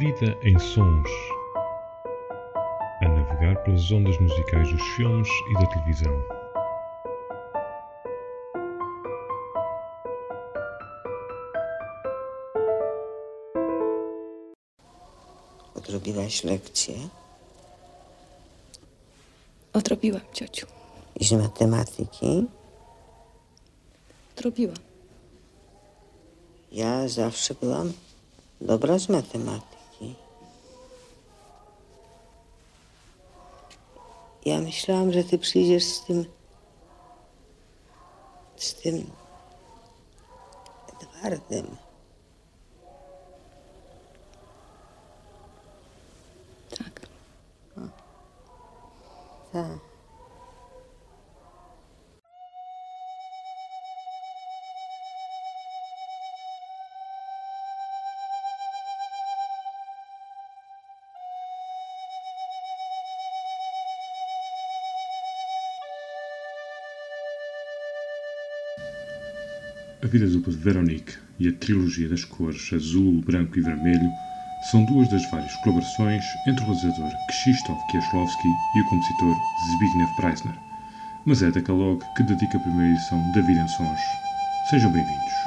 Vida em Sons. A navegar pelas ondas musicais dos filmes e da televisão. Odrobiłaś lekcję? Odrobiłam, ciociu. I z matematyki? Odrobiłam. Ja zawsze byłam dobra z matematyki. Ja myślałam, że ty przyjdziesz z tym. z tym. Edwardem. Tak. Tak. A Vida Dupla de Veronique e a trilogia das cores azul, branco e vermelho são duas das várias colaborações entre o realizador Krzysztof Kieślowski e o compositor Zbigniew Preisner, mas é Decalogue que dedica a primeira edição da Vida em Sons. Sejam bem-vindos.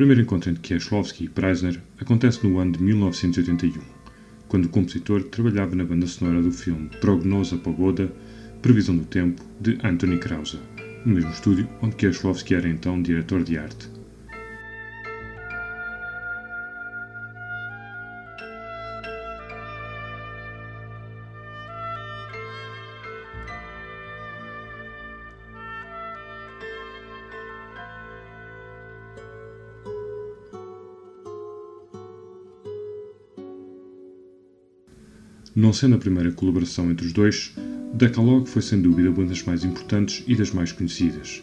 Primeiro encontro entre Kieślowski e Preisner acontece no ano de 1981, quando o compositor trabalhava na banda sonora do filme Prognosa Pogoda, Previsão do Tempo, de Anthony Krause, no mesmo estúdio onde Kieślowski era então diretor de arte. Não sendo a primeira colaboração entre os dois, Decalogue foi sem dúvida uma das mais importantes e das mais conhecidas.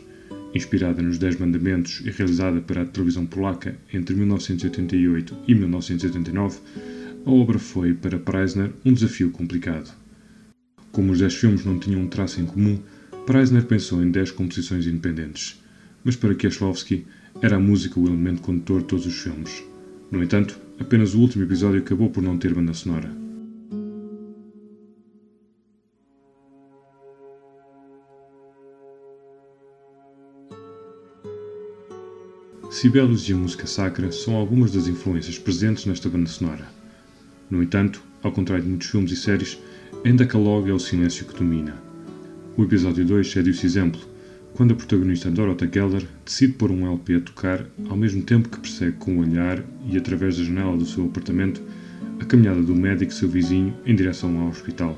Inspirada nos Dez Mandamentos e realizada para a televisão polaca entre 1988 e 1989, a obra foi, para Preisner, um desafio complicado. Como os dez filmes não tinham um traço em comum, Preisner pensou em dez composições independentes, mas para Kieślowski era a música o elemento condutor de todos os filmes. No entanto, apenas o último episódio acabou por não ter banda sonora. Cibelos e a música sacra são algumas das influências presentes nesta banda sonora. No entanto, ao contrário de muitos filmes e séries, em Decalogue é o silêncio que domina. O episódio 2 é desse exemplo, quando a protagonista Dorota Geller decide pôr um LP a tocar ao mesmo tempo que persegue com o olhar e através da janela do seu apartamento a caminhada do médico seu vizinho em direção ao hospital.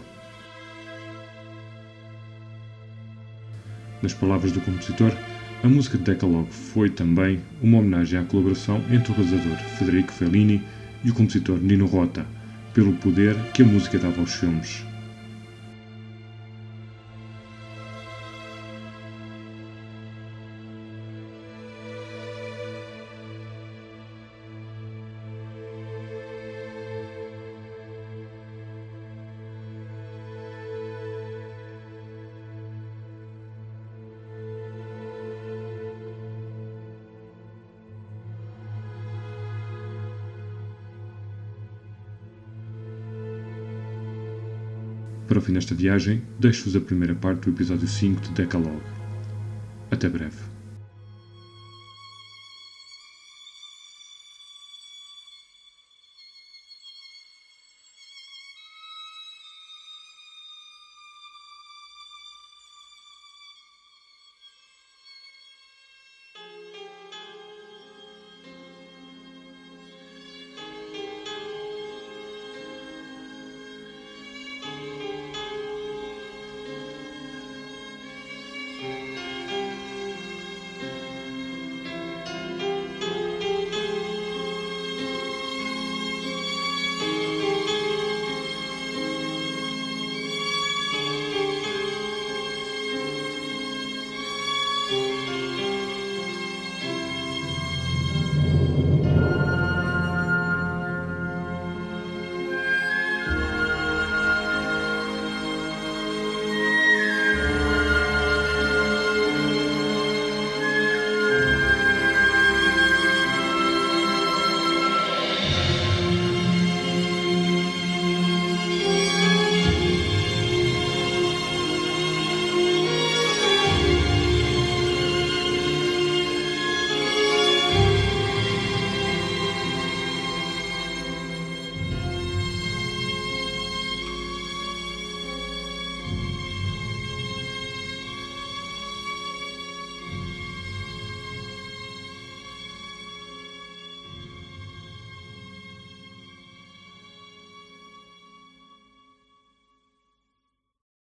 Nas palavras do compositor, a música de Decalogue foi também uma homenagem à colaboração entre o realizador Federico Fellini e o compositor Nino Rota, pelo poder que a música dava aos filmes. Para o fim desta viagem, deixo-vos a primeira parte do episódio 5 de Decalogue. Até breve.